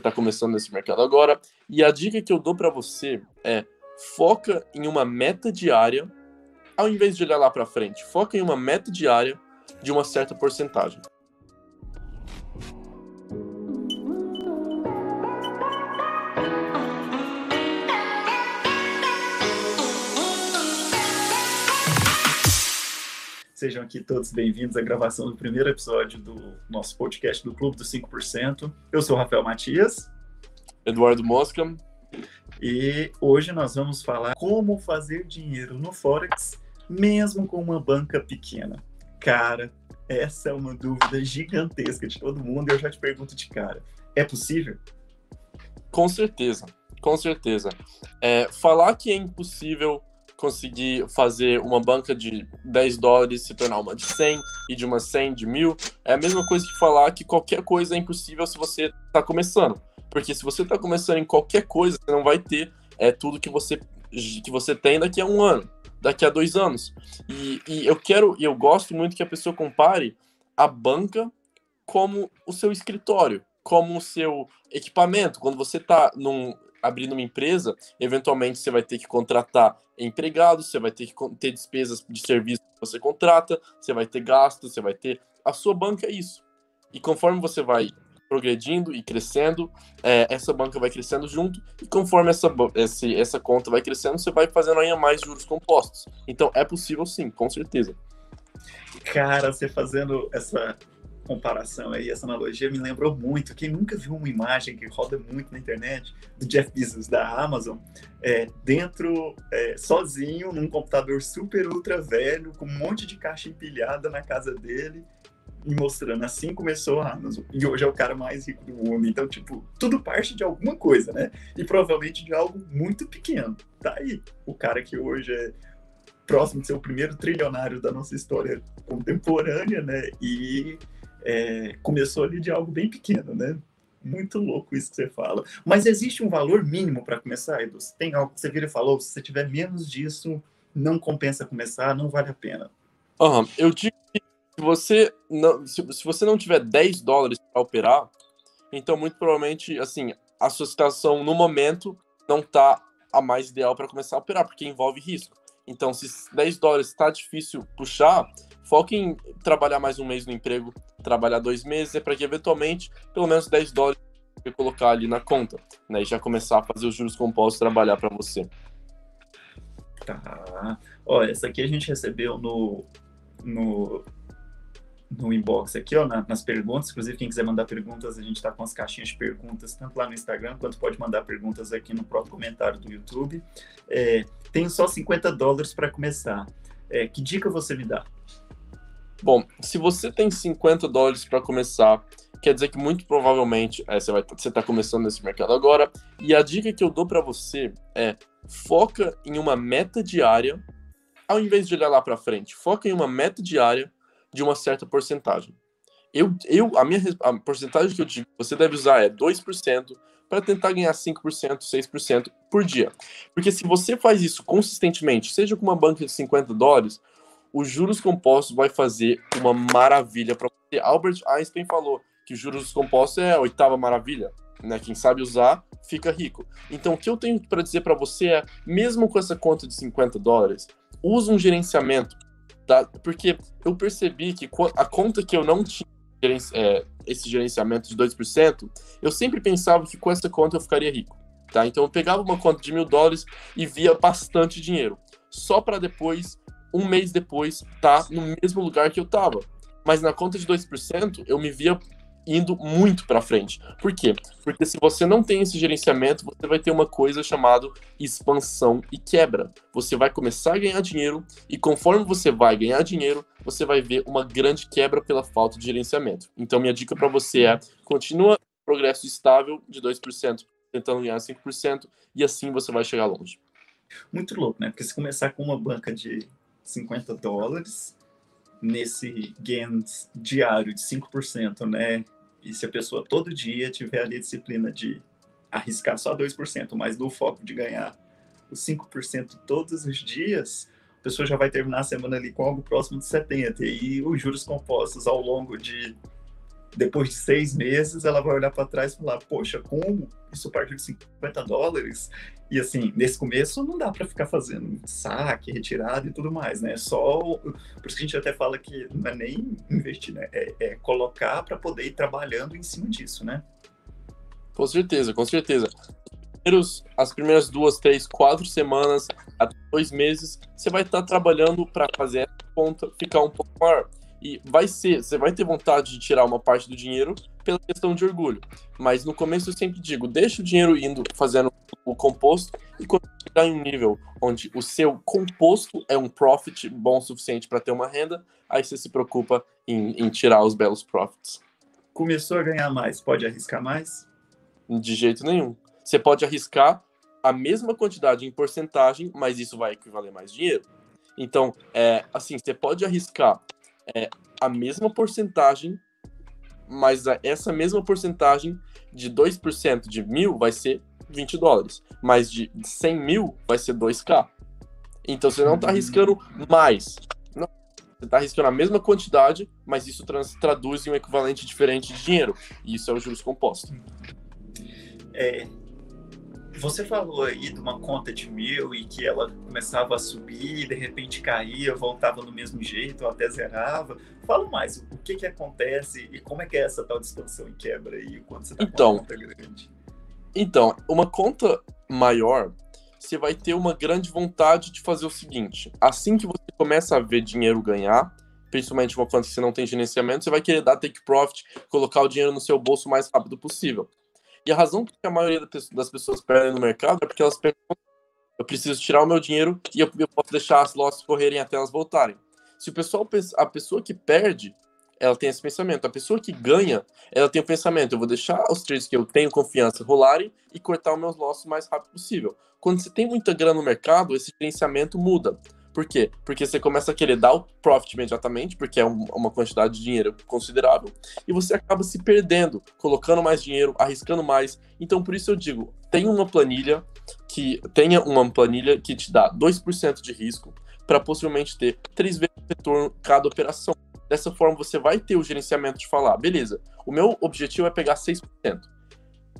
está começando nesse mercado agora. E a dica que eu dou para você é foca em uma meta diária, ao invés de olhar lá para frente. Foca em uma meta diária de uma certa porcentagem. Sejam aqui todos bem-vindos à gravação do primeiro episódio do nosso podcast do Clube dos 5%. Eu sou o Rafael Matias. Eduardo Mosca. E hoje nós vamos falar como fazer dinheiro no Forex, mesmo com uma banca pequena. Cara, essa é uma dúvida gigantesca de todo mundo e eu já te pergunto de cara: é possível? Com certeza, com certeza. É, falar que é impossível conseguir fazer uma banca de 10 dólares se tornar uma de 100 e de uma 100 de mil, é a mesma coisa que falar que qualquer coisa é impossível se você está começando. Porque se você está começando em qualquer coisa, você não vai ter é, tudo que você, que você tem daqui a um ano, daqui a dois anos. E, e eu quero, e eu gosto muito que a pessoa compare a banca como o seu escritório, como o seu equipamento. Quando você está num, abrindo uma empresa, eventualmente você vai ter que contratar empregados, você vai ter que ter despesas de serviço que você contrata, você vai ter gastos, você vai ter. A sua banca é isso. E conforme você vai progredindo e crescendo, é, essa banca vai crescendo junto, e conforme essa, essa, essa conta vai crescendo, você vai fazendo ainda mais juros compostos. Então é possível sim, com certeza. Cara, você fazendo essa comparação aí, essa analogia me lembrou muito. Quem nunca viu uma imagem que roda muito na internet do Jeff Bezos da Amazon, é, dentro, é, sozinho, num computador super ultra velho, com um monte de caixa empilhada na casa dele, e mostrando assim começou a Amazon. E hoje é o cara mais rico do mundo. Então, tipo, tudo parte de alguma coisa, né? E provavelmente de algo muito pequeno. Tá aí o cara que hoje é próximo de ser o primeiro trilionário da nossa história contemporânea, né? E é, começou ali de algo bem pequeno, né? Muito louco isso que você fala. Mas existe um valor mínimo para começar, Edu? Tem algo que você vira e falou, se você tiver menos disso, não compensa começar, não vale a pena. Uhum. Eu digo que se você não, se, se você não tiver 10 dólares para operar, então muito provavelmente, assim, a sua situação no momento não está a mais ideal para começar a operar, porque envolve risco. Então, se 10 dólares está difícil puxar, foque em trabalhar mais um mês no emprego, trabalhar dois meses, é para que eventualmente pelo menos 10 dólares você colocar ali na conta, né? E já começar a fazer os juros compostos trabalhar para você. Tá. Ó, essa aqui a gente recebeu no, no, no inbox aqui, ó, na, nas perguntas. Inclusive, quem quiser mandar perguntas, a gente está com as caixinhas de perguntas, tanto lá no Instagram, quanto pode mandar perguntas aqui no próprio comentário do YouTube. É, tenho só 50 dólares para começar. É, que dica você me dá? Bom, se você tem 50 dólares para começar, quer dizer que muito provavelmente é, você está começando nesse mercado agora. E a dica que eu dou para você é foca em uma meta diária, ao invés de olhar lá para frente. Foca em uma meta diária de uma certa porcentagem. Eu, eu, a minha a porcentagem que eu digo você deve usar é 2% para tentar ganhar 5%, 6% por dia. Porque se você faz isso consistentemente, seja com uma banca de 50 dólares, os juros compostos vai fazer uma maravilha para você. Albert Einstein falou que os juros compostos é a oitava maravilha. Né? Quem sabe usar fica rico. Então, o que eu tenho para dizer para você é, mesmo com essa conta de 50 dólares, use um gerenciamento Tá? Porque eu percebi que a conta que eu não tinha é, esse gerenciamento de 2%, eu sempre pensava que com essa conta eu ficaria rico. Tá? Então eu pegava uma conta de mil dólares e via bastante dinheiro. Só para depois, um mês depois, tá no mesmo lugar que eu tava. Mas na conta de 2%, eu me via indo muito para frente. Por quê? Porque se você não tem esse gerenciamento, você vai ter uma coisa chamada expansão e quebra. Você vai começar a ganhar dinheiro e conforme você vai ganhar dinheiro, você vai ver uma grande quebra pela falta de gerenciamento. Então minha dica para você é: continua progresso estável de 2%, tentando ganhar 5% e assim você vai chegar longe. Muito louco, né? Porque se começar com uma banca de 50 dólares, nesse gains diário de 5%, né? E se a pessoa todo dia tiver ali a disciplina de arriscar só 2%, mas do foco de ganhar os 5% todos os dias, a pessoa já vai terminar a semana ali com algo próximo de 70%. E os juros compostos ao longo de depois de seis meses, ela vai olhar para trás e falar: Poxa, como isso partiu de 50 dólares? E assim, nesse começo não dá para ficar fazendo saque, retirada e tudo mais, né? Só. Por isso que a gente até fala que não é nem investir, né? É, é colocar para poder ir trabalhando em cima disso, né? Com certeza, com certeza. As primeiras duas, três, quatro semanas, até dois meses, você vai estar trabalhando para fazer essa conta ficar um pouco maior. E vai ser, você vai ter vontade de tirar uma parte do dinheiro pela questão de orgulho. Mas no começo eu sempre digo, deixa o dinheiro indo fazendo o composto e quando chegar em um nível onde o seu composto é um profit bom o suficiente para ter uma renda, aí você se preocupa em, em tirar os belos profits. Começou a ganhar mais, pode arriscar mais? De jeito nenhum. Você pode arriscar a mesma quantidade em porcentagem, mas isso vai equivaler mais dinheiro. Então, é, assim, você pode arriscar é, a mesma porcentagem, mas essa mesma porcentagem de 2% de mil vai ser 20 dólares, mas de 100 mil vai ser 2K. Então você não está arriscando mais. Não. Você está arriscando a mesma quantidade, mas isso traduz em um equivalente diferente de dinheiro. E isso é o juros composto. É, você falou aí de uma conta de mil e que ela começava a subir, de repente caía, voltava no mesmo jeito, ou até zerava. Fala mais, o que que acontece e como é que é essa tal de expansão e quebra aí quando você está então, com uma conta grande? Então, uma conta maior, você vai ter uma grande vontade de fazer o seguinte: assim que você começa a ver dinheiro ganhar, principalmente uma conta que você não tem gerenciamento, você vai querer dar take profit, colocar o dinheiro no seu bolso o mais rápido possível. E a razão que a maioria das pessoas perdem no mercado é porque elas perguntam: eu preciso tirar o meu dinheiro e eu, posso deixar as losses correrem até elas voltarem. Se o pessoal, a pessoa que perde, ela tem esse pensamento. A pessoa que ganha, ela tem o pensamento: eu vou deixar os trades que eu tenho confiança rolarem e cortar os meus losses o mais rápido possível. Quando você tem muita grana no mercado, esse gerenciamento muda. Por quê? Porque você começa a querer dar o profit imediatamente, porque é um, uma quantidade de dinheiro considerável, e você acaba se perdendo, colocando mais dinheiro, arriscando mais. Então, por isso eu digo, tenha uma planilha que tenha uma planilha que te dá 2% de risco para possivelmente ter três vezes o retorno cada operação. Dessa forma, você vai ter o gerenciamento de falar, beleza, o meu objetivo é pegar 6%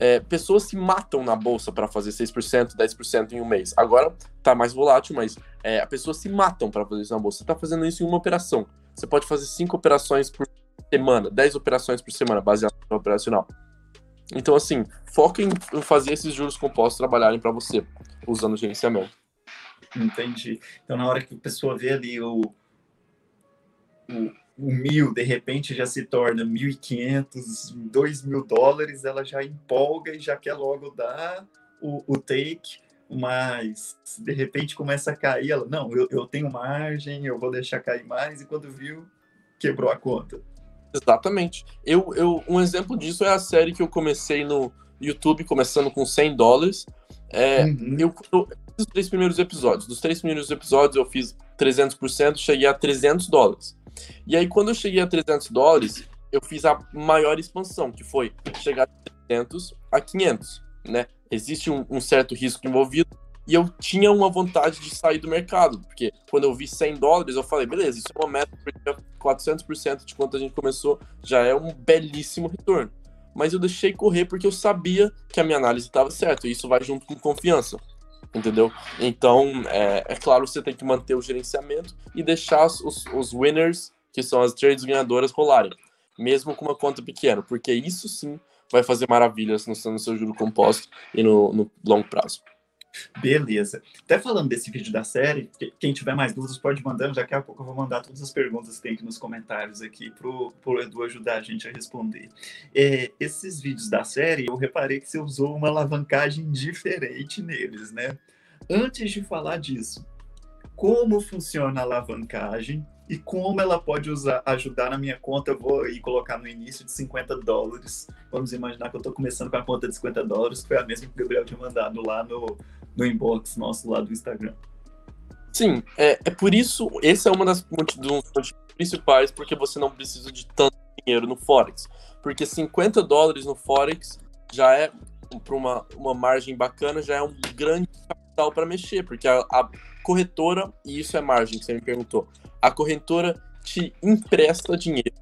é, pessoas se matam na bolsa para fazer 6%, 10% em um mês. Agora tá mais volátil, mas é, pessoa se matam para fazer isso na bolsa. Você tá fazendo isso em uma operação. Você pode fazer 5 operações por semana, 10 operações por semana, baseado no operacional. Então, assim, foca em fazer esses juros compostos trabalharem para você, usando gerenciamento. Entendi. Então, na hora que a pessoa vê ali o, o o mil, de repente, já se torna 1.500, 2 mil dólares, ela já empolga e já quer logo dar o, o take, mas de repente começa a cair, ela, não, eu, eu tenho margem, eu vou deixar cair mais, e quando viu, quebrou a conta. Exatamente. Eu, eu, um exemplo disso é a série que eu comecei no YouTube, começando com 100 dólares. É, uhum. eu, eu, os três primeiros episódios. Dos três primeiros episódios eu fiz 300%, cheguei a 300 dólares. E aí, quando eu cheguei a 300 dólares, eu fiz a maior expansão, que foi chegar de 300 a 500, né? Existe um, um, certo risco envolvido e eu tinha uma vontade de sair do mercado, porque quando eu vi 100 dólares, eu falei, beleza, isso é uma meta, porque 400% de quanto a gente começou já é um belíssimo retorno. Mas eu deixei correr porque eu sabia que a minha análise estava certa, e isso vai junto com confiança entendeu? Então, é, é, claro, você tem que manter o gerenciamento e deixar os, os winners, que são as trades ganhadoras, rolarem, mesmo com uma conta pequena, porque isso sim vai fazer maravilhas no, seu juro composto e no, no longo prazo. Beleza. Até falando desse vídeo da série, quem tiver mais dúvidas pode mandar, daqui a pouco eu vou mandar todas as perguntas que tem aqui nos comentários aqui pro, pro Edu ajudar a gente a responder. É, esses vídeos da série, eu reparei que você usou uma alavancagem diferente neles, né? Antes de falar disso, como funciona a alavancagem e como ela pode usar, ajudar na minha conta. Eu vou aí colocar no início de 50 dólares. Vamos imaginar que eu estou começando com a conta de 50 dólares, que foi a mesma que o Gabriel tinha mandado lá no, no inbox nosso lá do Instagram. Sim, é, é por isso, esse é uma das motivos principais, porque você não precisa de tanto dinheiro no Forex. Porque 50 dólares no Forex já é, para uma, uma margem bacana, já é um grande capital para mexer, porque a, a corretora, e isso é margem que você me perguntou, a corretora te empresta dinheiro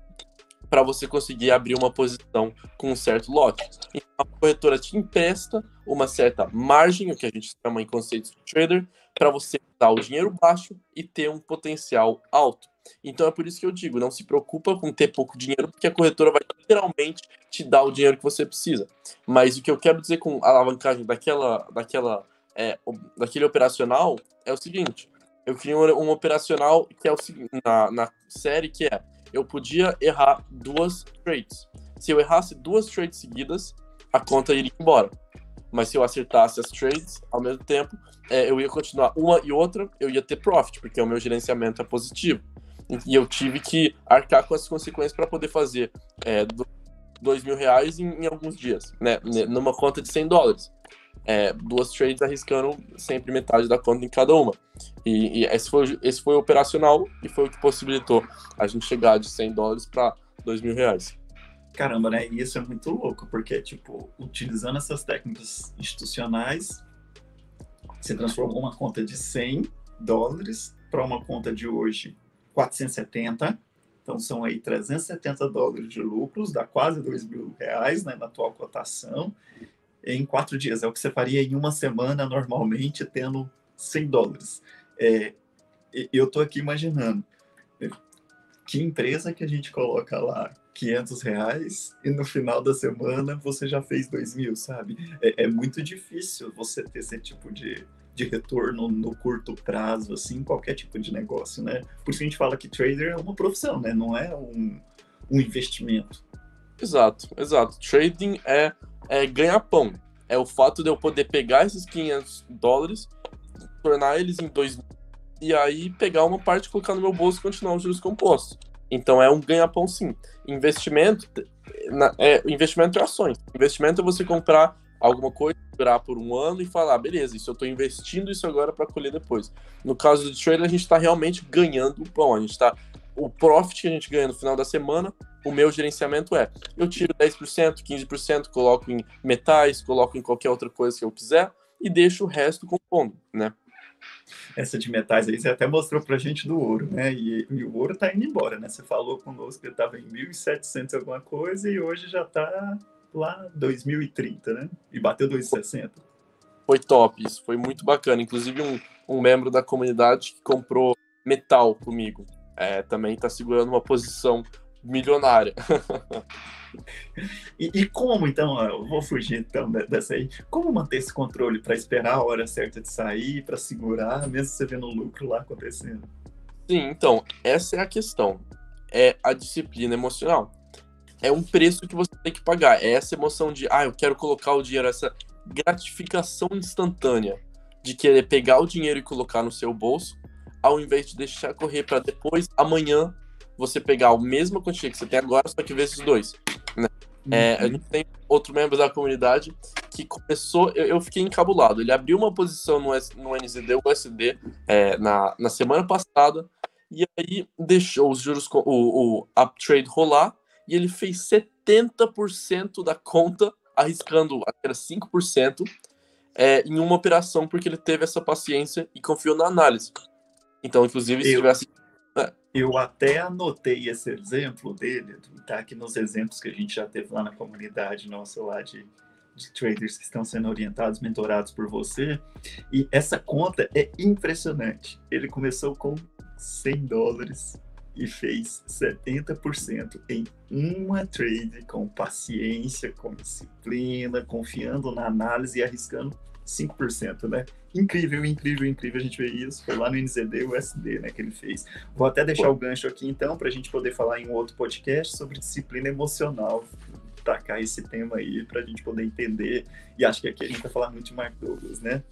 para você conseguir abrir uma posição com um certo lote. Então, a corretora te empresta uma certa margem, o que a gente chama em conceitos de trader, para você dar o dinheiro baixo e ter um potencial alto. Então é por isso que eu digo, não se preocupa com ter pouco dinheiro, porque a corretora vai literalmente te dar o dinheiro que você precisa. Mas o que eu quero dizer com a alavancagem daquela, daquela, é, daquele operacional é o seguinte: eu criei um, um operacional que é o seguinte, na, na série que é eu podia errar duas trades. Se eu errasse duas trades seguidas, a conta iria embora. Mas se eu acertasse as trades ao mesmo tempo, é, eu ia continuar uma e outra, eu ia ter profit, porque o meu gerenciamento é positivo. E eu tive que arcar com as consequências para poder fazer é, dois mil reais em, em, alguns dias, né? Numa conta de 100 dólares. É, duas trades arriscando sempre metade da conta em cada uma. E, e, esse, foi, esse foi operacional e foi o que possibilitou a gente chegar de 100 dólares para 2 mil reais. Caramba, né? E isso é muito louco, porque, tipo, utilizando essas técnicas institucionais, você transformou uma conta de 100 dólares para uma conta de hoje 470. Então são aí 370 dólares de lucros, dá quase 2 mil reais né, na atual cotação, em quatro dias. É o que você faria em uma semana normalmente, tendo 100 dólares. É, eu estou aqui imaginando que empresa que a gente coloca lá 500 reais e no final da semana você já fez 2 mil, sabe? É, é muito difícil você ter esse tipo de, de retorno no curto prazo, assim, qualquer tipo de negócio, né? Por isso a gente fala que trader é uma profissão, né? Não é um, um investimento. Exato, exato. Trading é, é ganhar pão. É o fato de eu poder pegar esses 500 dólares, tornar eles em 2 e aí pegar uma parte, colocar no meu bolso e continuar os juros compostos. Então é um ganha-pão sim. Investimento, é, investimento é ações. Investimento é você comprar alguma coisa, durar por um ano e falar, ah, beleza, isso eu estou investindo isso agora para colher depois. No caso do trailer, a gente está realmente ganhando o pão, a gente está o profit que a gente ganha no final da semana, o meu gerenciamento é, eu tiro 10%, 15%, coloco em metais, coloco em qualquer outra coisa que eu quiser e deixo o resto compondo, né? Essa de metais aí, você até mostrou pra gente do ouro, né? E, e o ouro tá indo embora, né? Você falou conosco que ele tava em 1.700 alguma coisa e hoje já tá lá 2030, né? E bateu 260. Foi top, isso foi muito bacana. Inclusive, um, um membro da comunidade que comprou metal comigo é, também está segurando uma posição milionária. e, e, como, então, eu vou fugir então dessa aí, como manter esse controle para esperar a hora certa de sair, para segurar, mesmo você vendo o lucro lá acontecendo? Sim, então, essa é a questão. É a disciplina emocional é um preço que você tem que pagar. É essa emoção de, ah, eu quero colocar o dinheiro, essa gratificação instantânea de querer pegar o dinheiro e colocar no seu bolso, ao invés de deixar correr para depois, amanhã, você pegar a mesma quantia que você tem agora, só que vezes dois. Né? Uhum. É, a gente tem outro membro da comunidade que começou, eu, eu fiquei encabulado. Ele abriu uma posição no, no NZD, USD, é, na, na semana passada, e aí deixou os juros, o, o uptrade rolar, e ele fez 70% da conta, arriscando até 5%, é, em uma operação, porque ele teve essa paciência e confiou na análise. Então, inclusive, se eu, tivesse. Eu até anotei esse exemplo dele, tá aqui nos exemplos que a gente já teve lá na comunidade nossa lá de, de traders que estão sendo orientados, mentorados por você. E essa conta é impressionante. Ele começou com 100 dólares e fez 70% em uma trade com paciência, com disciplina, confiando na análise e arriscando 5%, né? Incrível, incrível, incrível a gente ver isso. Foi lá no NZD, USD, né, que ele fez. Vou até deixar Pô. o gancho aqui, então, para a gente poder falar em um outro podcast sobre disciplina emocional. Tacar esse tema aí para a gente poder entender. E acho que aqui a gente vai falar muito de Mark Douglas, né?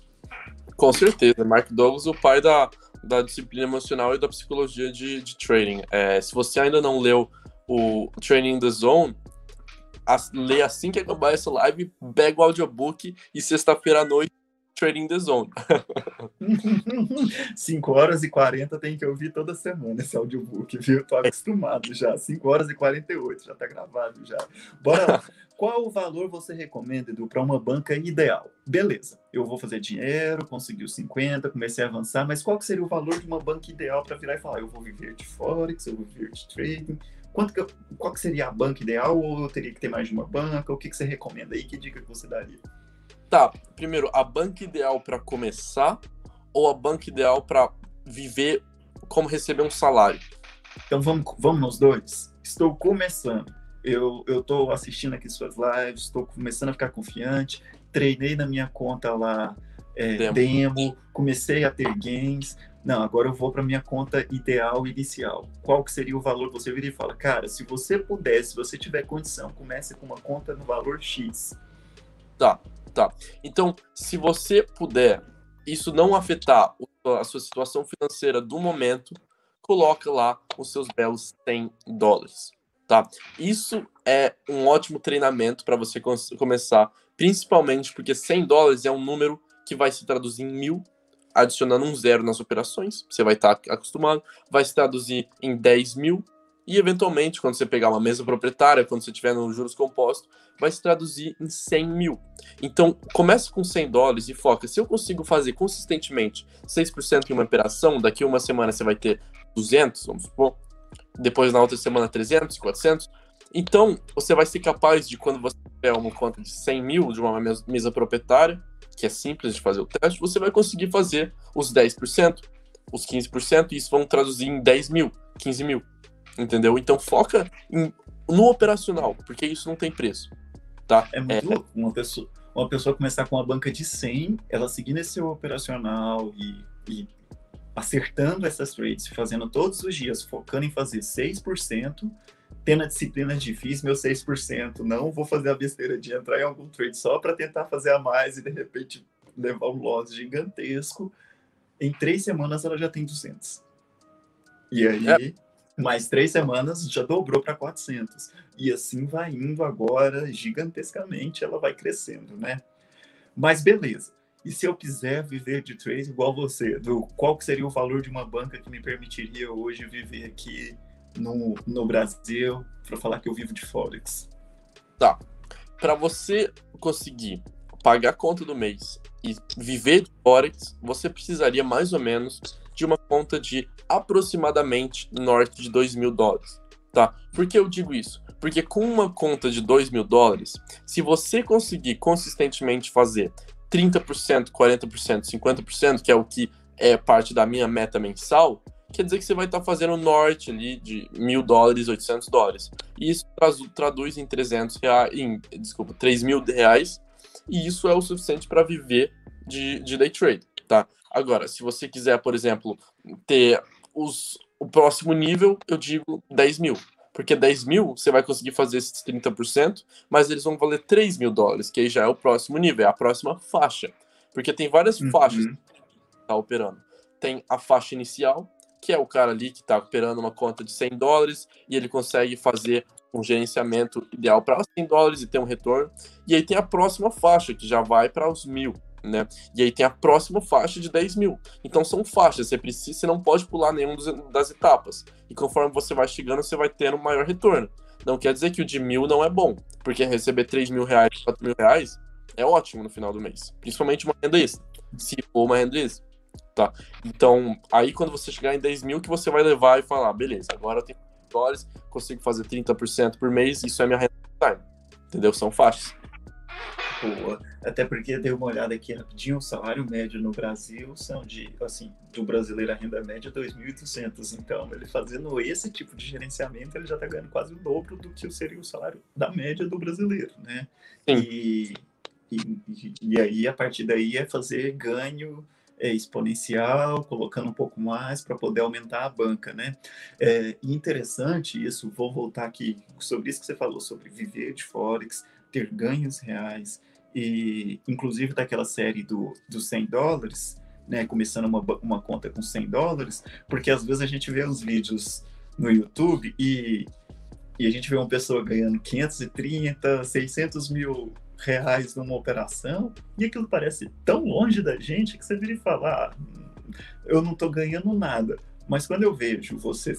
Com certeza. Mark Douglas, o pai da, da disciplina emocional e da psicologia de, de trading. É, se você ainda não leu o Training the Zone, lê assim que acabar essa live, pega o audiobook e sexta-feira à noite Trading the Zone. 5 horas e 40 tem que ouvir toda semana esse audiobook, viu? Tô acostumado já. 5 horas e 48, já tá gravado já. Bora lá. Qual o valor você recomenda, Edu, para uma banca ideal? Beleza, eu vou fazer dinheiro, consegui os 50, comecei a avançar, mas qual que seria o valor de uma banca ideal para virar e falar, eu vou viver de Forex, eu vou viver de trading? Quanto que qual que seria a banca ideal ou eu teria que ter mais de uma banca? O que, que você recomenda aí? Que dica que você daria? Tá, primeiro, a banca ideal para começar ou a banca ideal para viver como receber um salário? Então vamos, vamos nos dois. Estou começando. Eu estou assistindo aqui suas lives, estou começando a ficar confiante. Treinei na minha conta lá é, demo. demo, comecei a ter gains. Não, agora eu vou para minha conta ideal inicial. Qual que seria o valor? Você vira e fala, cara, se você puder, se você tiver condição, comece com uma conta no valor X. Tá, tá. Então, se você puder, isso não afetar a sua situação financeira do momento, coloca lá os seus belos 100 dólares, tá? Isso é um ótimo treinamento para você começar, principalmente porque 100 dólares é um número que vai se traduzir em mil, adicionando um zero nas operações, você vai estar tá acostumado, vai se traduzir em 10 mil, e eventualmente, quando você pegar uma mesa proprietária, quando você tiver no juros compostos, vai se traduzir em 100 mil. Então, comece com 100 dólares e foca. Se eu consigo fazer consistentemente 6% em uma operação, daqui uma semana você vai ter 200, vamos supor. Depois, na outra semana, 300, 400. Então, você vai ser capaz de, quando você tiver uma conta de 100 mil de uma mesa proprietária, que é simples de fazer o teste, você vai conseguir fazer os 10%, os 15%, e isso vão traduzir em 10 mil, 15 mil. Entendeu? Então, foca em, no operacional, porque isso não tem preço. Tá? É muito é, louco. Uma pessoa, uma pessoa começar com uma banca de 100, ela seguindo esse operacional e, e acertando essas trades, fazendo todos os dias, focando em fazer 6%, tendo a disciplina fiz meu 6%, não vou fazer a besteira de entrar em algum trade só para tentar fazer a mais e de repente levar um loss gigantesco. Em três semanas ela já tem 200. E aí, é. mais três semanas já dobrou para 400. E assim vai indo agora gigantescamente, ela vai crescendo, né? Mas beleza. E se eu quiser viver de trade igual você, do qual seria o valor de uma banca que me permitiria hoje viver aqui no, no Brasil para falar que eu vivo de Forex? Tá. Para você conseguir pagar a conta do mês e viver de Forex, você precisaria mais ou menos de uma conta de aproximadamente norte de 2 mil dólares. Tá? Por que eu digo isso? Porque com uma conta de 2 mil dólares, se você conseguir consistentemente fazer 30%, 40%, 50%, que é o que é parte da minha meta mensal, quer dizer que você vai estar tá fazendo norte ali de mil dólares, 800 dólares. E isso traduz em 300 reais, em, desculpa, 3 mil reais, e isso é o suficiente para viver de, de day trade, tá? Agora, se você quiser, por exemplo, ter os, o próximo nível, eu digo 10 mil. Porque 10 mil você vai conseguir fazer esses 30%, mas eles vão valer 3 mil dólares, que aí já é o próximo nível, é a próxima faixa. Porque tem várias uhum. faixas que tá operando. Tem a faixa inicial, que é o cara ali que está operando uma conta de 100 dólares e ele consegue fazer um gerenciamento ideal para 100 dólares e ter um retorno. E aí tem a próxima faixa, que já vai para os mil né? E aí tem a próxima faixa de 10 mil. Então são faixas, você precisa, você não pode pular nenhuma das etapas. E conforme você vai chegando, você vai tendo um maior retorno. Não quer dizer que o de mil não é bom, porque receber 3 mil reais, 4 mil reais é ótimo no final do mês. Principalmente uma renda extra. Se for uma renda extra. Tá? Então, aí quando você chegar em 10 mil, que você vai levar e falar, beleza, agora eu tenho dólares, consigo fazer 30% por mês, isso é minha renda time. Entendeu? São faixas boa. Até porque dei uma olhada aqui rapidinho, o salário médio no Brasil são de, assim, do brasileiro a renda média 2.800. Então, ele fazendo esse tipo de gerenciamento, ele já está ganhando quase o dobro do que seria o salário da média do brasileiro, né? E, e, e aí, a partir daí, é fazer ganho é, exponencial, colocando um pouco mais para poder aumentar a banca, né? É interessante isso, vou voltar aqui sobre isso que você falou, sobre viver de Forex, ter ganhos reais, e inclusive daquela série do, dos 100 dólares, né, começando uma, uma conta com 100 dólares, porque às vezes a gente vê os vídeos no YouTube e, e a gente vê uma pessoa ganhando 530, 600 mil reais numa operação, e aquilo parece tão longe da gente que você vira e fala, ah, eu não estou ganhando nada. Mas quando eu vejo você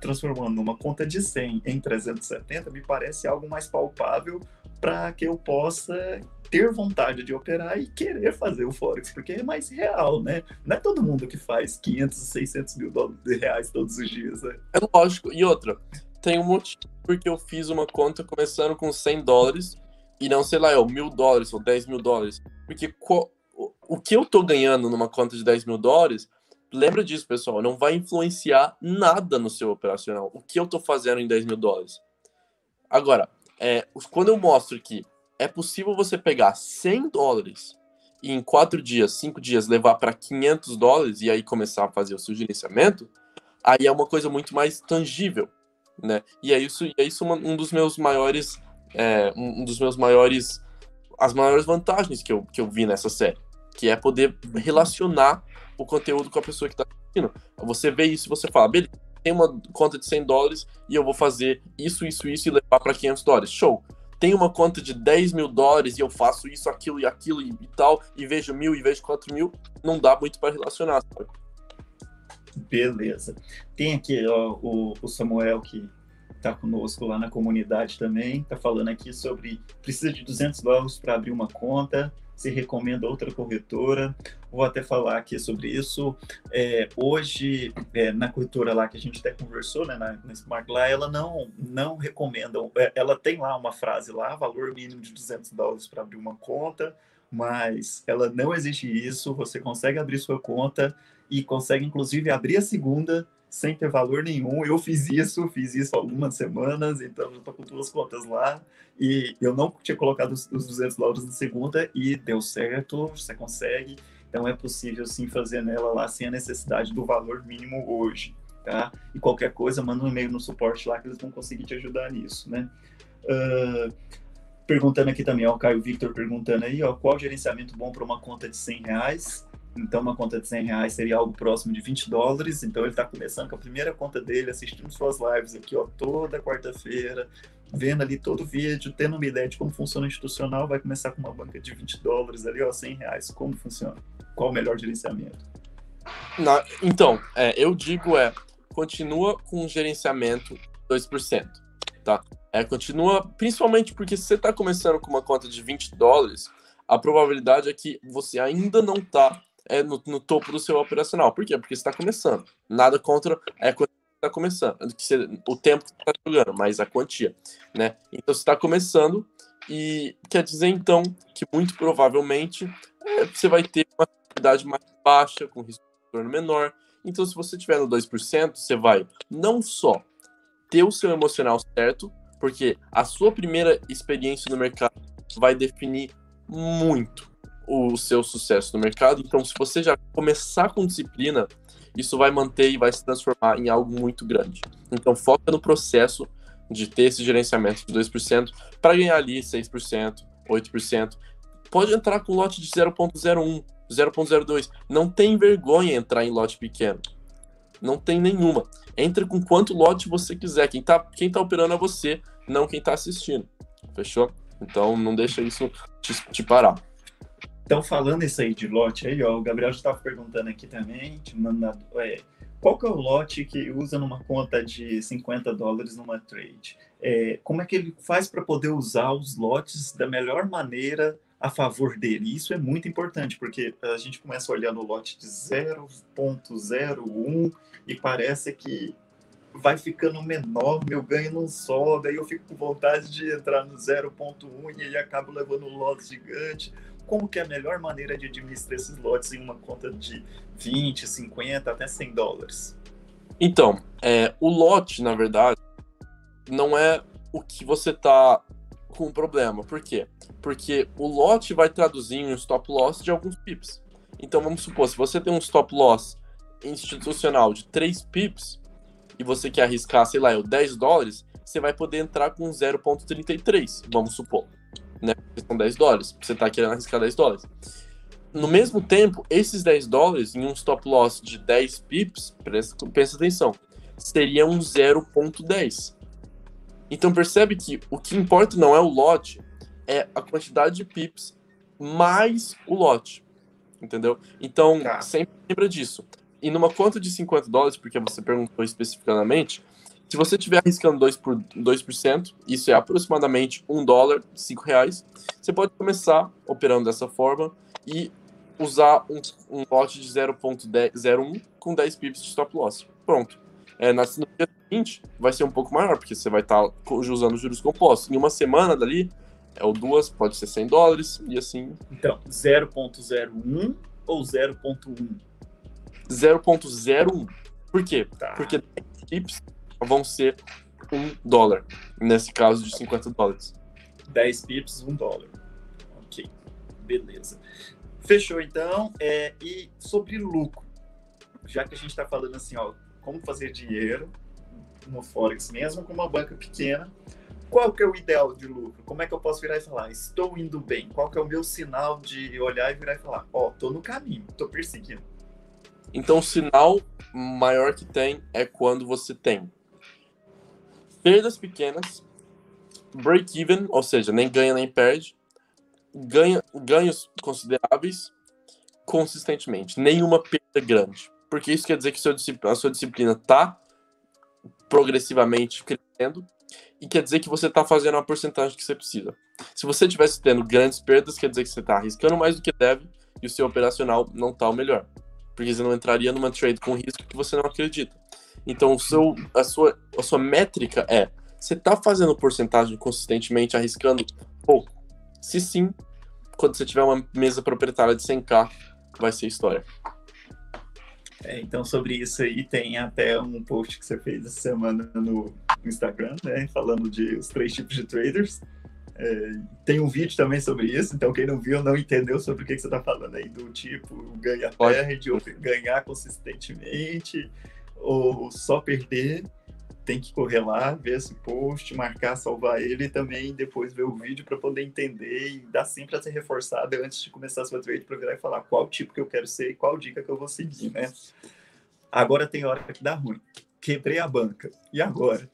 transformando numa conta de 100 em 370, me parece algo mais palpável para que eu possa ter vontade de operar e querer fazer o Forex, porque é mais real, né? Não é todo mundo que faz 500, 600 mil dólares, reais todos os dias, né? É lógico. E outra, tem um motivo porque eu fiz uma conta começando com 100 dólares e não, sei lá, é mil dólares ou 10 mil dólares. Porque o que eu tô ganhando numa conta de 10 mil dólares, lembra disso, pessoal, não vai influenciar nada no seu operacional. O que eu tô fazendo em 10 mil dólares. Agora, é, quando eu mostro que é possível você pegar 100 dólares e em 4 dias, 5 dias levar para 500 dólares e aí começar a fazer o seu gerenciamento, aí é uma coisa muito mais tangível, né? E é isso, é isso uma, um dos meus maiores, é, um dos meus maiores, as maiores vantagens que eu, que eu vi nessa série, que é poder relacionar o conteúdo com a pessoa que está assistindo. Você vê isso e você fala, beleza, tem uma conta de 100 dólares e eu vou fazer isso, isso, isso e levar para 500 dólares. Show! Tem uma conta de 10 mil dólares e eu faço isso, aquilo e aquilo e, e tal, e vejo mil e vejo 4 mil, não dá muito para relacionar, sabe? Beleza. Tem aqui ó, o, o Samuel que está conosco lá na comunidade também, está falando aqui sobre precisa de 200 dólares para abrir uma conta, se recomenda outra corretora. Vou até falar aqui sobre isso. É, hoje, é, na corretora lá que a gente até conversou, né, na, na Smart lá, ela não, não recomenda, é, ela tem lá uma frase lá, valor mínimo de 200 dólares para abrir uma conta, mas ela não exige isso, você consegue abrir sua conta e consegue, inclusive, abrir a segunda sem ter valor nenhum. Eu fiz isso, fiz isso algumas semanas, então eu tô com duas contas lá. E eu não tinha colocado os, 200 dólares na segunda e deu certo, você consegue. Então é possível sim fazer nela lá sem a necessidade do valor mínimo hoje, tá? E qualquer coisa, manda um e-mail no suporte lá que eles vão conseguir te ajudar nisso, né? Uh, perguntando aqui também, ó, o Caio Victor perguntando aí, ó, qual gerenciamento bom para uma conta de 100 reais? Então, uma conta de 100 reais seria algo próximo de 20 dólares. Então, ele está começando com a primeira conta dele, assistindo suas lives aqui, ó, toda quarta-feira, vendo ali todo o vídeo, tendo uma ideia de como funciona o institucional. Vai começar com uma banca de 20 dólares ali, ó, 100 reais. Como funciona? Qual o melhor gerenciamento? Na, então, é, eu digo é, continua com um gerenciamento 2%, tá? É, continua, principalmente porque se você está começando com uma conta de 20 dólares, a probabilidade é que você ainda não está é, no, no, topo do seu operacional. Por quê? Porque você está começando. Nada contra é quando está começando, que você, o tempo que está jogando, mas a quantia, né? Então você está começando e quer dizer então que muito provavelmente é, você vai ter uma atividade mais baixa, com risco de retorno menor. Então, se você tiver no 2%, você vai não só ter o seu emocional certo, porque a sua primeira experiência no mercado vai definir muito o seu sucesso no mercado. Então, se você já começar com disciplina, isso vai manter e vai se transformar em algo muito grande. Então, foca no processo de ter esse gerenciamento de 2% para ganhar ali 6%, 8%. Pode entrar com lote de 0.01, 0.02. Não tem vergonha entrar em lote pequeno. Não tem nenhuma. Entre com quanto lote você quiser. Quem está quem tá operando é você, não quem está assistindo. Fechou? Então não deixa isso te, te parar. Então, falando isso aí de lote aí, ó, o Gabriel já estava perguntando aqui também, te mandando, é, qual que é o lote que usa numa conta de 50 dólares numa trade? É, como é que ele faz para poder usar os lotes da melhor maneira a favor dele? Isso é muito importante, porque a gente começa olhando o lote de 0.01 e parece que vai ficando menor, meu ganho não sobe, aí eu fico com vontade de entrar no 0.1 e aí acabo levando um lote gigante como que é a melhor maneira de administrar esses lotes em uma conta de 20, 50, até 100 dólares? Então, é, o lote, na verdade, não é o que você tá com problema. Por quê? Porque o lote vai traduzir em um stop loss de alguns pips. Então, vamos supor, se você tem um stop loss institucional de 3 pips e você quer arriscar, sei lá, 10 dólares, você vai poder entrar com 0.33, vamos supor né? São 10 dólares. Você está querendo arriscar 10 dólares. No mesmo tempo, esses 10 dólares em um stop loss de 10 pips, presta, presta atenção, seria um 0.10. Então percebe que o que importa não é o lote, é a quantidade de pips mais o lote. Entendeu? Então, tá. sempre lembra disso. E numa conta de 50 dólares, porque você perguntou especificamente, se você estiver arriscando 2%, por, 2%, isso é aproximadamente 1 dólar, 5 reais, você pode começar operando dessa forma e usar um, um lote de 0.01 com 10 pips de stop loss. Pronto. É, na, no dia seguinte vai ser um pouco maior, porque você vai estar tá usando juros compostos. Em uma semana dali, é o duas, pode ser 100 dólares, e assim. Então, 0.01 ou 0.1? 0.01. Por quê? Tá. Porque pips vão ser 1 dólar, nesse caso de 50 dólares. 10 pips, 1 dólar. Ok, beleza. Fechou então. É, e sobre lucro, já que a gente está falando assim, ó, como fazer dinheiro no Forex, mesmo com uma banca pequena, qual que é o ideal de lucro? Como é que eu posso virar e falar, estou indo bem? Qual que é o meu sinal de olhar e virar e falar, ó, oh, tô no caminho, tô perseguindo? Então, o sinal maior que tem é quando você tem perdas pequenas, break-even, ou seja, nem ganha nem perde, ganha, ganhos consideráveis consistentemente, nenhuma perda grande. Porque isso quer dizer que a sua disciplina está progressivamente crescendo e quer dizer que você está fazendo a porcentagem que você precisa. Se você estivesse tendo grandes perdas, quer dizer que você está arriscando mais do que deve e o seu operacional não está o melhor. Porque você não entraria numa trade com risco que você não acredita. Então, o seu, a, sua, a sua métrica é: você está fazendo porcentagem consistentemente, arriscando pouco? Se sim, quando você tiver uma mesa proprietária de 100k, vai ser história. É, então, sobre isso aí, tem até um post que você fez essa semana no Instagram, né? Falando de os três tipos de traders. É, tem um vídeo também sobre isso, então quem não viu não entendeu sobre o que, que você está falando aí, do tipo ganha perde, ou ganhar consistentemente, ou só perder tem que correr lá, ver esse post, marcar, salvar ele e também depois ver o vídeo para poder entender e dar sempre essa reforçada antes de começar a sua trade para virar e falar qual tipo que eu quero ser e qual dica que eu vou seguir, né? Agora tem hora que dá ruim. Quebrei a banca. E agora?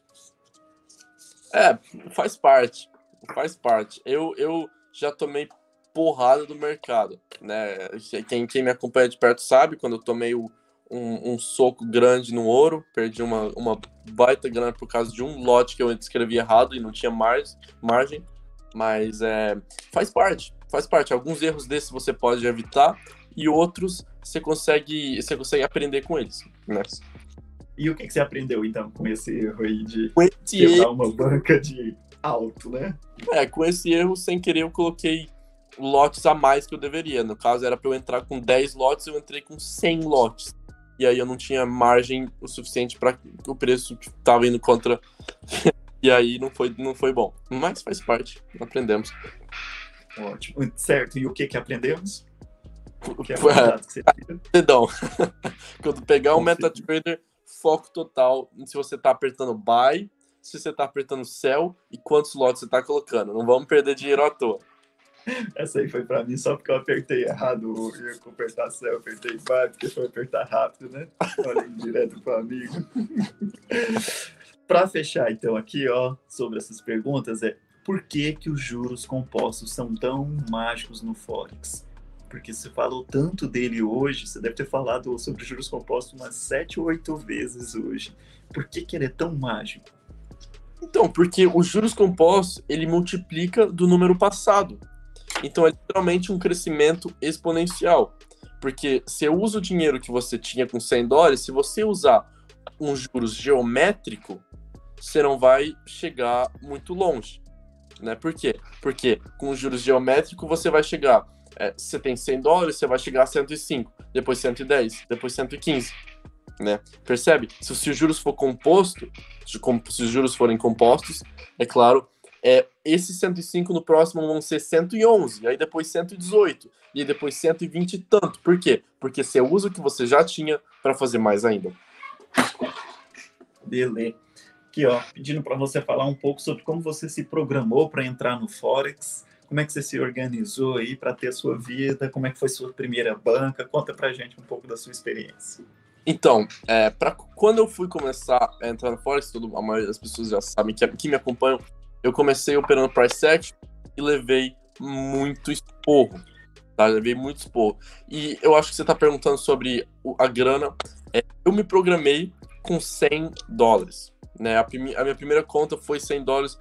É, faz parte. Faz parte. Eu, eu já tomei porrada do mercado, né? Quem, quem me acompanha de perto sabe, quando eu tomei o um, um, soco grande no ouro, perdi uma, uma baita grana por causa de um lote que eu escrevi errado e não tinha mais margem, mas é, faz parte, faz parte. Alguns erros desses você pode evitar e outros você consegue, você consegue aprender com eles, né? E o que, que você aprendeu então com esse erro aí de quebrar erro... uma banca de alto, né? É, com esse erro, sem querer, eu coloquei lotes a mais que eu deveria. No caso, era para eu entrar com 10 lotes, eu entrei com 100 lotes e aí eu não tinha margem o suficiente para o preço tava indo contra. e aí não foi, não foi bom. Mas faz parte, aprendemos. Ótimo. Certo. E o que que aprendemos? O que é Perdão. Quando pegar um MetaTrader, foco total se você está apertando buy, se você está apertando sell e quantos lotes você está colocando. Não vamos perder dinheiro à toa. Essa aí foi pra mim só porque eu apertei errado. Ia apertar céu, apertei vai, porque foi apertar rápido, né? Olha direto pro amigo. para fechar, então, aqui, ó, sobre essas perguntas, é por que, que os juros compostos são tão mágicos no Forex? Porque você falou tanto dele hoje, você deve ter falado sobre juros compostos umas sete ou oito vezes hoje. Por que, que ele é tão mágico? Então, porque os juros compostos, ele multiplica do número passado. Então é literalmente um crescimento exponencial. Porque você usa o dinheiro que você tinha com 100 dólares, se você usar um juros geométrico, você não vai chegar muito longe. Né? Por quê? Porque com juros geométrico você vai chegar. É, você tem 100 dólares, você vai chegar a 105, depois 110, depois 115. Né? Percebe? Se, se os juros for composto, se, se os juros forem compostos, é claro, é, esses 105 no próximo vão ser 111, aí depois 118, e aí depois 120 e tanto. Por quê? Porque você usa o que você já tinha para fazer mais ainda. Beleza. Aqui, ó, pedindo para você falar um pouco sobre como você se programou para entrar no Forex, como é que você se organizou aí para ter a sua vida, como é que foi sua primeira banca, conta para gente um pouco da sua experiência. Então, é, pra, quando eu fui começar a entrar no Forex, todo, a maioria das pessoas já sabem que, que me acompanham, eu comecei operando price action e levei muito esporro. Tá? Levei muito esporro. E eu acho que você está perguntando sobre a grana. É, eu me programei com 100 dólares. Né? A, a, minha primeira conta foi 100 dólares.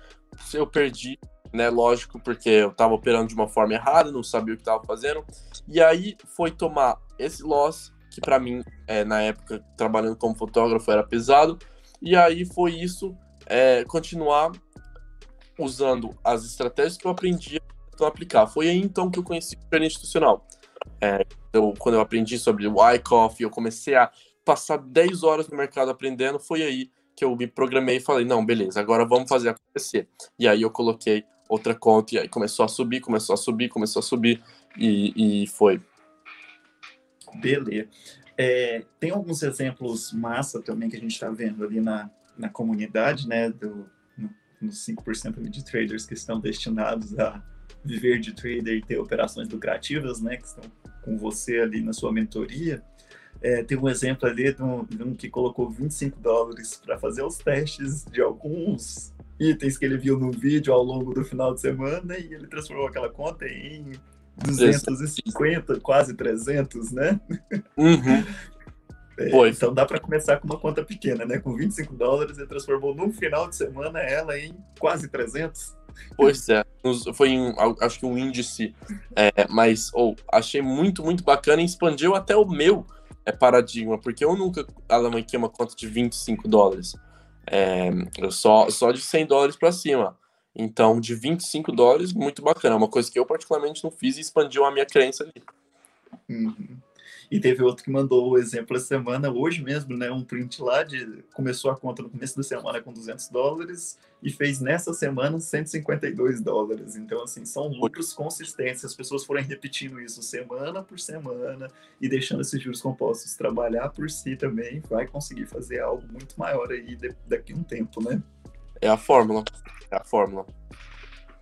Eu perdi, né? Lógico, porque eu estava operando de uma forma errada, não sabia o que estava fazendo. E aí foi tomar esse loss, que para mim, é, na época, trabalhando como fotógrafo, era pesado E aí foi isso, é, continuar usando as estratégias que eu aprendi a aplicar. Foi aí então que eu conheci o trading institucional. É, eu, quando eu aprendi sobre o iCoffee, eu comecei a passar 10 horas no mercado aprendendo, foi aí que eu me programei e falei, não, beleza, agora vamos fazer acontecer. E aí eu coloquei outra conta, e aí começou a subir, começou a subir, começou a subir, e, e foi. Beleza. É, tem alguns exemplos massa também que a gente está vendo ali na, na comunidade, né, do, nos 5% de traders que estão destinados a viver de trader e ter operações lucrativas, né, que estão com você ali na sua mentoria. É, tem um exemplo ali de um, de um que colocou 25 dólares para fazer os testes de alguns itens que ele viu no vídeo ao longo do final de semana e ele transformou aquela conta em 250, quase 300, né? Uhum. É, então dá para começar com uma conta pequena, né? Com 25 dólares ele transformou num final de semana ela em quase 300. Pois é, foi acho que um índice, é, mas oh, achei muito, muito bacana e expandiu até o meu é, paradigma, porque eu nunca alavanquei uma conta de 25 dólares. É, eu só, só de 100 dólares para cima. Então, de 25 dólares, muito bacana. É uma coisa que eu particularmente não fiz e expandiu a minha crença ali. Uhum. E teve outro que mandou o exemplo essa semana, hoje mesmo, né? Um print lá de começou a conta no começo da semana com 200 dólares e fez nessa semana 152 dólares. Então, assim, são lucros consistentes. As pessoas forem repetindo isso semana por semana e deixando esses juros compostos trabalhar por si também, vai conseguir fazer algo muito maior aí daqui a um tempo, né? É a fórmula. É a fórmula.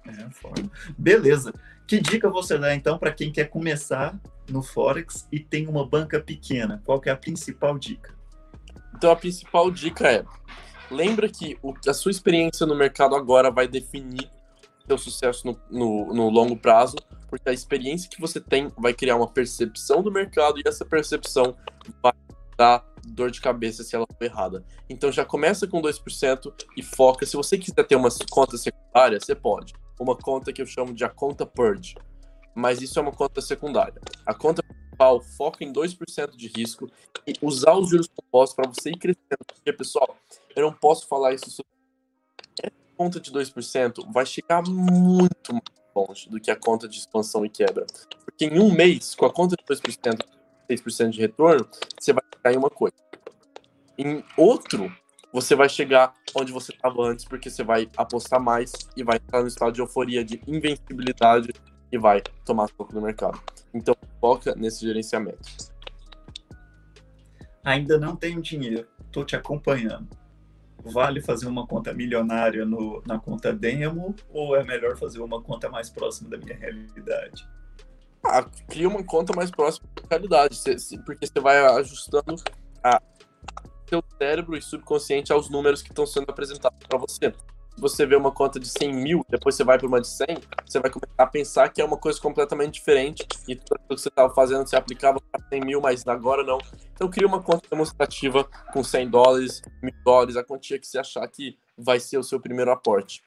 É a fórmula. Beleza. Que dica você dá então para quem quer começar no Forex e tem uma banca pequena? Qual é a principal dica? Então a principal dica é: lembra que o, a sua experiência no mercado agora vai definir seu sucesso no, no, no longo prazo, porque a experiência que você tem vai criar uma percepção do mercado e essa percepção vai dar dor de cabeça se ela for errada. Então já começa com 2% e foca. Se você quiser ter uma conta secundária, você pode. Uma conta que eu chamo de a conta Purge. Mas isso é uma conta secundária. A conta principal foca em 2% de risco e usar os juros compostos para você ir crescendo. Porque, pessoal, eu não posso falar isso sobre. Essa conta de 2% vai chegar muito mais longe do que a conta de expansão e quebra. Porque em um mês, com a conta de 2%, 6% de retorno, você vai ficar em uma coisa. Em outro, você vai chegar onde você estava antes, porque você vai apostar mais e vai estar no estado de euforia, de invencibilidade e vai tomar pouco no mercado. Então, foca nesse gerenciamento. Ainda não tenho dinheiro, estou te acompanhando. Vale fazer uma conta milionária no, na conta demo ou é melhor fazer uma conta mais próxima da minha realidade? Ah, cria uma conta mais próxima da realidade, porque você vai ajustando a seu cérebro e subconsciente aos números que estão sendo apresentados para você. Se você vê uma conta de 100 mil, depois você vai para uma de 100, você vai começar a pensar que é uma coisa completamente diferente e tudo que você estava fazendo você aplicava para 100 mil, mas agora não. Então cria uma conta demonstrativa com 100 dólares, mil dólares, a quantia que você achar que vai ser o seu primeiro aporte.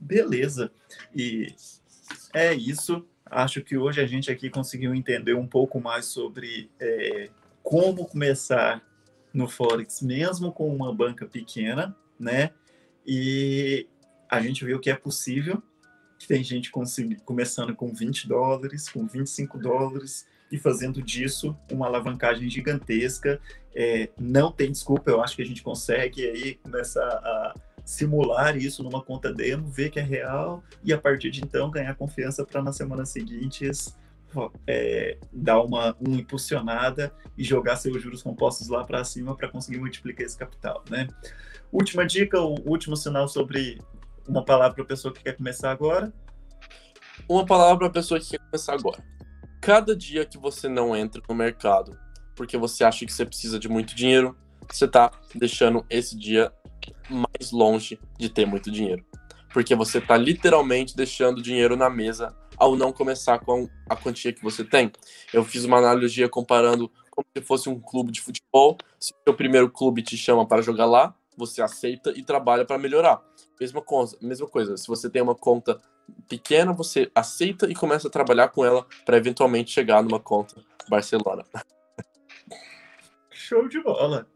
Beleza. E é isso acho que hoje a gente aqui conseguiu entender um pouco mais sobre é, como começar no Forex, mesmo com uma banca pequena, né? E a gente viu que é possível, que tem gente começando com 20 dólares, com 25 dólares, e fazendo disso uma alavancagem gigantesca. É, não tem desculpa, eu acho que a gente consegue aí começar a simular isso numa conta demo, ver que é real e a partir de então ganhar confiança para nas semanas seguintes é, dar uma, uma impulsionada e jogar seus juros compostos lá para cima para conseguir multiplicar esse capital, né? Última dica, o último sinal sobre uma palavra para a pessoa que quer começar agora. Uma palavra para a pessoa que quer começar agora. Cada dia que você não entra no mercado porque você acha que você precisa de muito dinheiro, você está deixando esse dia mais longe de ter muito dinheiro. Porque você está literalmente deixando dinheiro na mesa ao não começar com a quantia que você tem. Eu fiz uma analogia comparando como se fosse um clube de futebol. Se o seu primeiro clube te chama para jogar lá, você aceita e trabalha para melhorar. Mesma coisa, mesma coisa. Se você tem uma conta pequena, você aceita e começa a trabalhar com ela para eventualmente chegar numa conta Barcelona. Show de bola.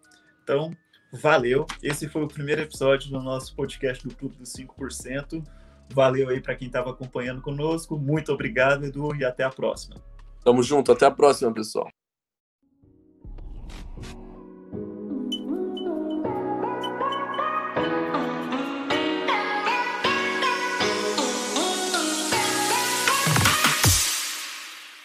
Então, valeu. Esse foi o primeiro episódio do nosso podcast do Clube dos 5%. Valeu aí para quem estava acompanhando conosco. Muito obrigado, Edu, e até a próxima. Tamo junto, até a próxima, pessoal.